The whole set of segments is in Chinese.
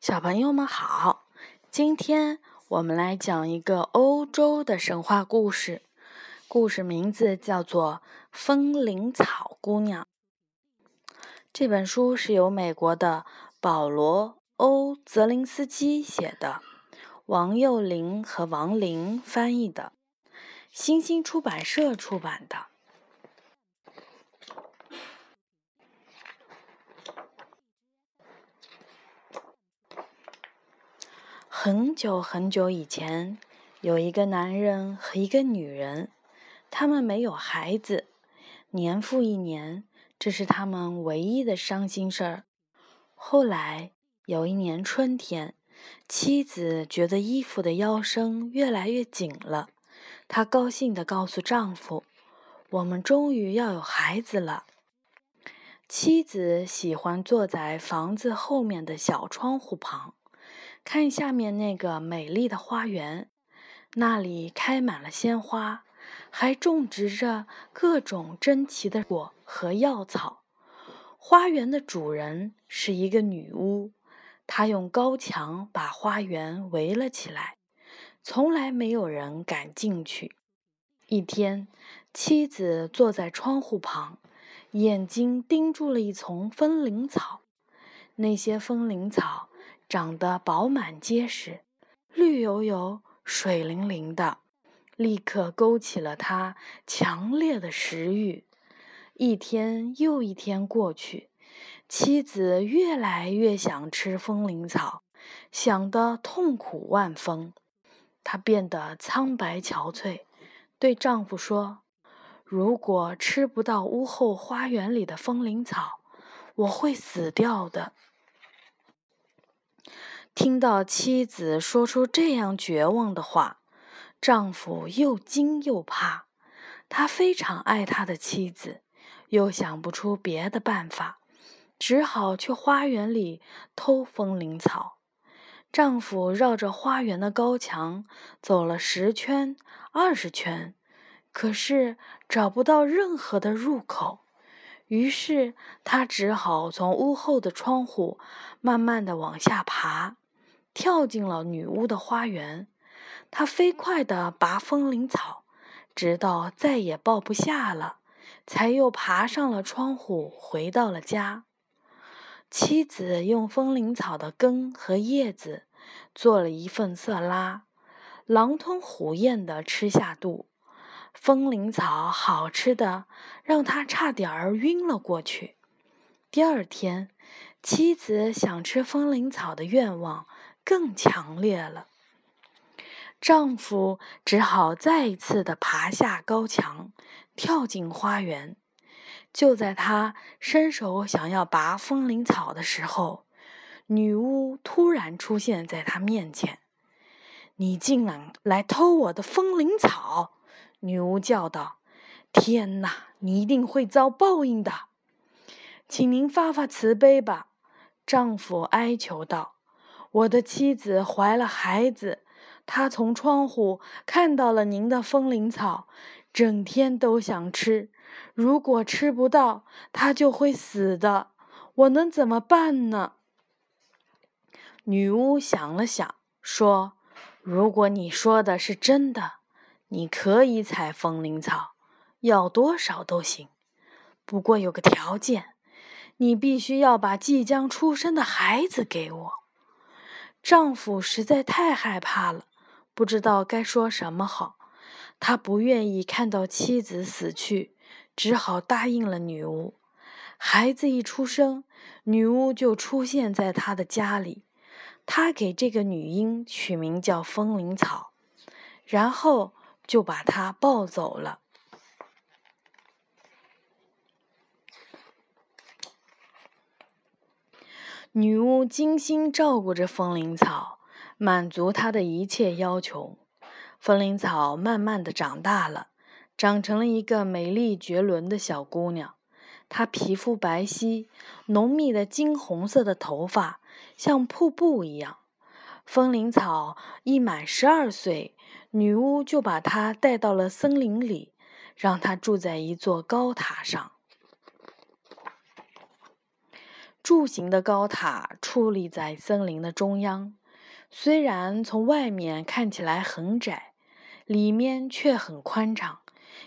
小朋友们好，今天我们来讲一个欧洲的神话故事，故事名字叫做《风铃草姑娘》。这本书是由美国的保罗·欧泽林斯基写的，王幼林和王林翻译的，新星出版社出版的。很久很久以前，有一个男人和一个女人，他们没有孩子，年复一年，这是他们唯一的伤心事儿。后来有一年春天，妻子觉得衣服的腰身越来越紧了，她高兴地告诉丈夫：“我们终于要有孩子了。”妻子喜欢坐在房子后面的小窗户旁。看下面那个美丽的花园，那里开满了鲜花，还种植着各种珍奇的果和药草。花园的主人是一个女巫，她用高墙把花园围了起来，从来没有人敢进去。一天，妻子坐在窗户旁，眼睛盯住了一丛风铃草，那些风铃草。长得饱满结实，绿油油、水灵灵的，立刻勾起了他强烈的食欲。一天又一天过去，妻子越来越想吃风铃草，想得痛苦万分。她变得苍白憔悴，对丈夫说：“如果吃不到屋后花园里的风铃草，我会死掉的。”听到妻子说出这样绝望的话，丈夫又惊又怕。他非常爱他的妻子，又想不出别的办法，只好去花园里偷风铃草。丈夫绕着花园的高墙走了十圈、二十圈，可是找不到任何的入口。于是他只好从屋后的窗户慢慢的往下爬。跳进了女巫的花园，他飞快地拔风铃草，直到再也抱不下了，才又爬上了窗户，回到了家。妻子用风铃草的根和叶子做了一份色拉，狼吞虎咽地吃下肚。风铃草好吃的让他差点儿晕了过去。第二天，妻子想吃风铃草的愿望。更强烈了，丈夫只好再一次的爬下高墙，跳进花园。就在他伸手想要拔风铃草的时候，女巫突然出现在他面前。“你竟然来偷我的风铃草！”女巫叫道。“天哪，你一定会遭报应的！”请您发发慈悲吧，丈夫哀求道。我的妻子怀了孩子，她从窗户看到了您的风铃草，整天都想吃。如果吃不到，她就会死的。我能怎么办呢？女巫想了想，说：“如果你说的是真的，你可以采风铃草，要多少都行。不过有个条件，你必须要把即将出生的孩子给我。”丈夫实在太害怕了，不知道该说什么好。他不愿意看到妻子死去，只好答应了女巫。孩子一出生，女巫就出现在他的家里。他给这个女婴取名叫风铃草，然后就把她抱走了。女巫精心照顾着风铃草，满足她的一切要求。风铃草慢慢的长大了，长成了一个美丽绝伦的小姑娘。她皮肤白皙，浓密的金红色的头发像瀑布一样。风铃草一满十二岁，女巫就把她带到了森林里，让她住在一座高塔上。柱形的高塔矗立在森林的中央，虽然从外面看起来很窄，里面却很宽敞，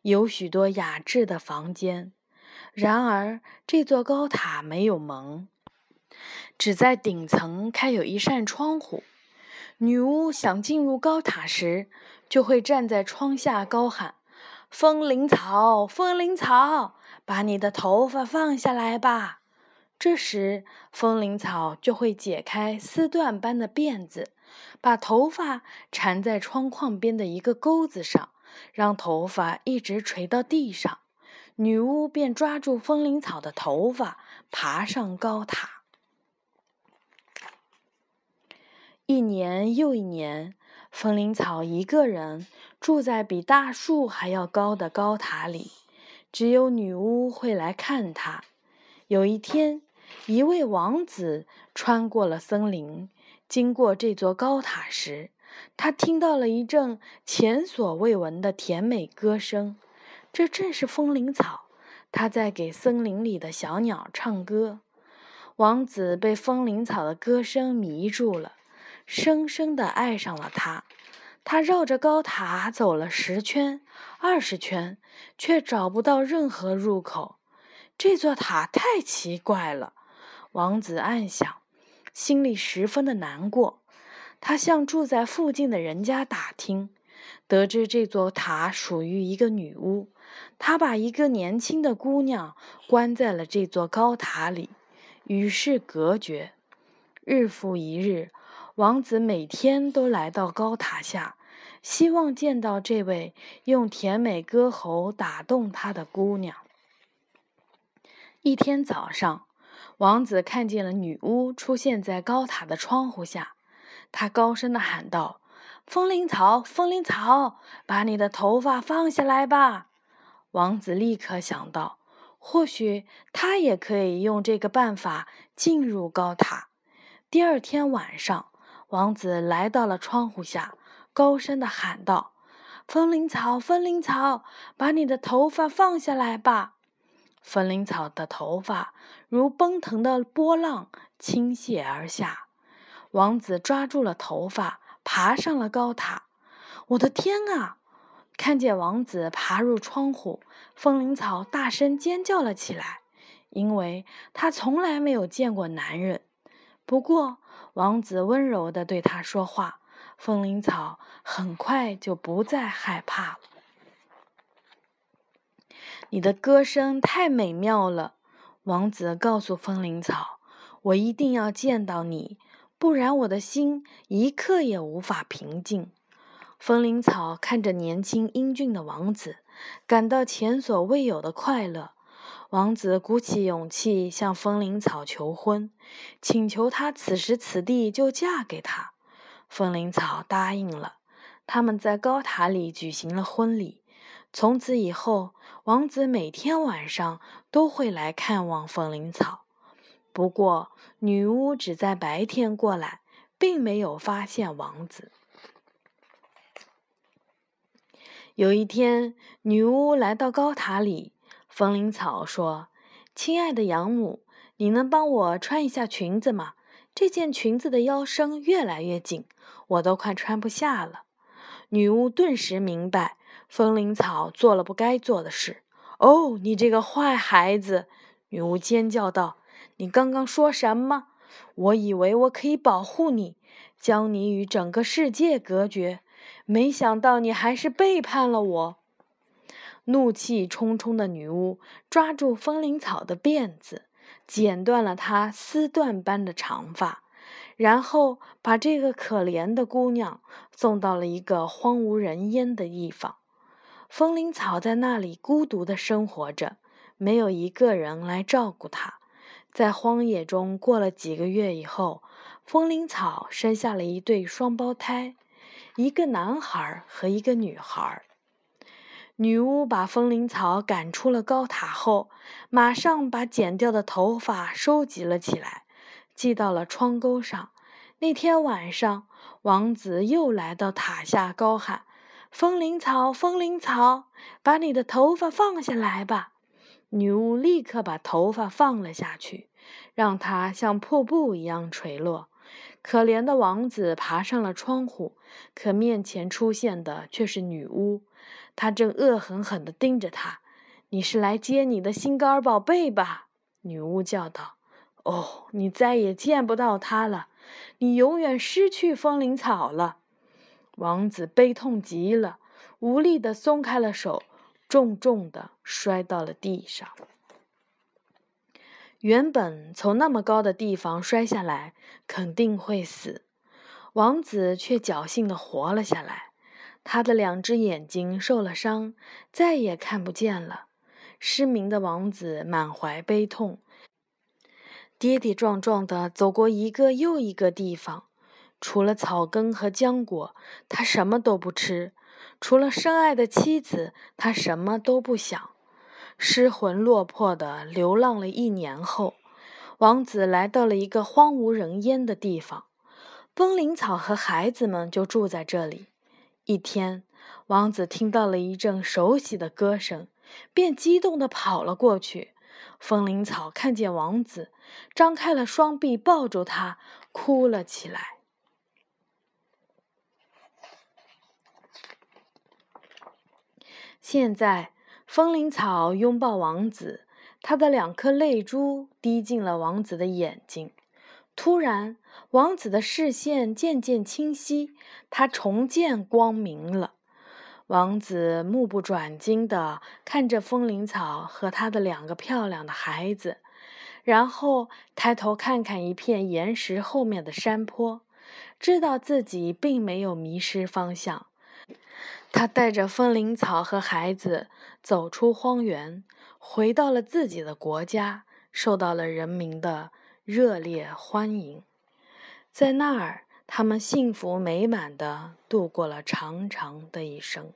有许多雅致的房间。然而，这座高塔没有门，只在顶层开有一扇窗户。女巫想进入高塔时，就会站在窗下高喊：“风铃草，风铃草，把你的头发放下来吧。”这时，风铃草就会解开丝缎般的辫子，把头发缠在窗框边的一个钩子上，让头发一直垂到地上。女巫便抓住风铃草的头发，爬上高塔。一年又一年，风铃草一个人住在比大树还要高的高塔里，只有女巫会来看他。有一天，一位王子穿过了森林，经过这座高塔时，他听到了一阵前所未闻的甜美歌声。这正是风铃草，它在给森林里的小鸟唱歌。王子被风铃草的歌声迷住了，深深地爱上了它。他绕着高塔走了十圈、二十圈，却找不到任何入口。这座塔太奇怪了，王子暗想，心里十分的难过。他向住在附近的人家打听，得知这座塔属于一个女巫。他把一个年轻的姑娘关在了这座高塔里，与世隔绝。日复一日，王子每天都来到高塔下，希望见到这位用甜美歌喉打动他的姑娘。一天早上，王子看见了女巫出现在高塔的窗户下。他高声地喊道：“风铃草，风铃草，把你的头发放下来吧！”王子立刻想到，或许他也可以用这个办法进入高塔。第二天晚上，王子来到了窗户下，高声地喊道：“风铃草，风铃草，把你的头发放下来吧！”风铃草的头发如奔腾的波浪倾泻而下，王子抓住了头发，爬上了高塔。我的天啊！看见王子爬入窗户，风铃草大声尖叫了起来，因为他从来没有见过男人。不过，王子温柔地对他说话，风铃草很快就不再害怕了。你的歌声太美妙了，王子告诉风铃草：“我一定要见到你，不然我的心一刻也无法平静。”风铃草看着年轻英俊的王子，感到前所未有的快乐。王子鼓起勇气向风铃草求婚，请求她此时此地就嫁给他。风铃草答应了，他们在高塔里举行了婚礼。从此以后，王子每天晚上都会来看望风铃草。不过，女巫只在白天过来，并没有发现王子。有一天，女巫来到高塔里，风铃草说：“亲爱的养母，你能帮我穿一下裙子吗？这件裙子的腰身越来越紧，我都快穿不下了。”女巫顿时明白。风铃草做了不该做的事。哦，你这个坏孩子！女巫尖叫道：“你刚刚说什么？我以为我可以保护你，将你与整个世界隔绝，没想到你还是背叛了我。”怒气冲冲的女巫抓住风铃草的辫子，剪断了她丝缎般的长发，然后把这个可怜的姑娘送到了一个荒无人烟的地方。风铃草在那里孤独地生活着，没有一个人来照顾它。在荒野中过了几个月以后，风铃草生下了一对双胞胎，一个男孩和一个女孩。女巫把风铃草赶出了高塔后，马上把剪掉的头发收集了起来，系到了窗钩上。那天晚上，王子又来到塔下高喊。风铃草，风铃草，把你的头发放下来吧！女巫立刻把头发放了下去，让它像瀑布一样垂落。可怜的王子爬上了窗户，可面前出现的却是女巫，她正恶狠狠地盯着他。“你是来接你的心肝宝贝吧？”女巫叫道。“哦，你再也见不到他了，你永远失去风铃草了。”王子悲痛极了，无力的松开了手，重重的摔到了地上。原本从那么高的地方摔下来肯定会死，王子却侥幸的活了下来。他的两只眼睛受了伤，再也看不见了。失明的王子满怀悲痛，跌跌撞撞的走过一个又一个地方。除了草根和浆果，他什么都不吃；除了深爱的妻子，他什么都不想。失魂落魄的流浪了一年后，王子来到了一个荒无人烟的地方。风铃草和孩子们就住在这里。一天，王子听到了一阵熟悉的歌声，便激动地跑了过去。风铃草看见王子，张开了双臂抱住他，哭了起来。现在。风铃草拥抱王子，他的两颗泪珠滴进了王子的眼睛。突然，王子的视线渐渐清晰，他重见光明了。王子目不转睛地看着风铃草和他的两个漂亮的孩子，然后抬头看看一片岩石后面的山坡，知道自己并没有迷失方向。他带着风铃草和孩子走出荒原回到了自己的国家受到了人民的热烈欢迎。在那儿他们幸福美满的度过了长长的一生。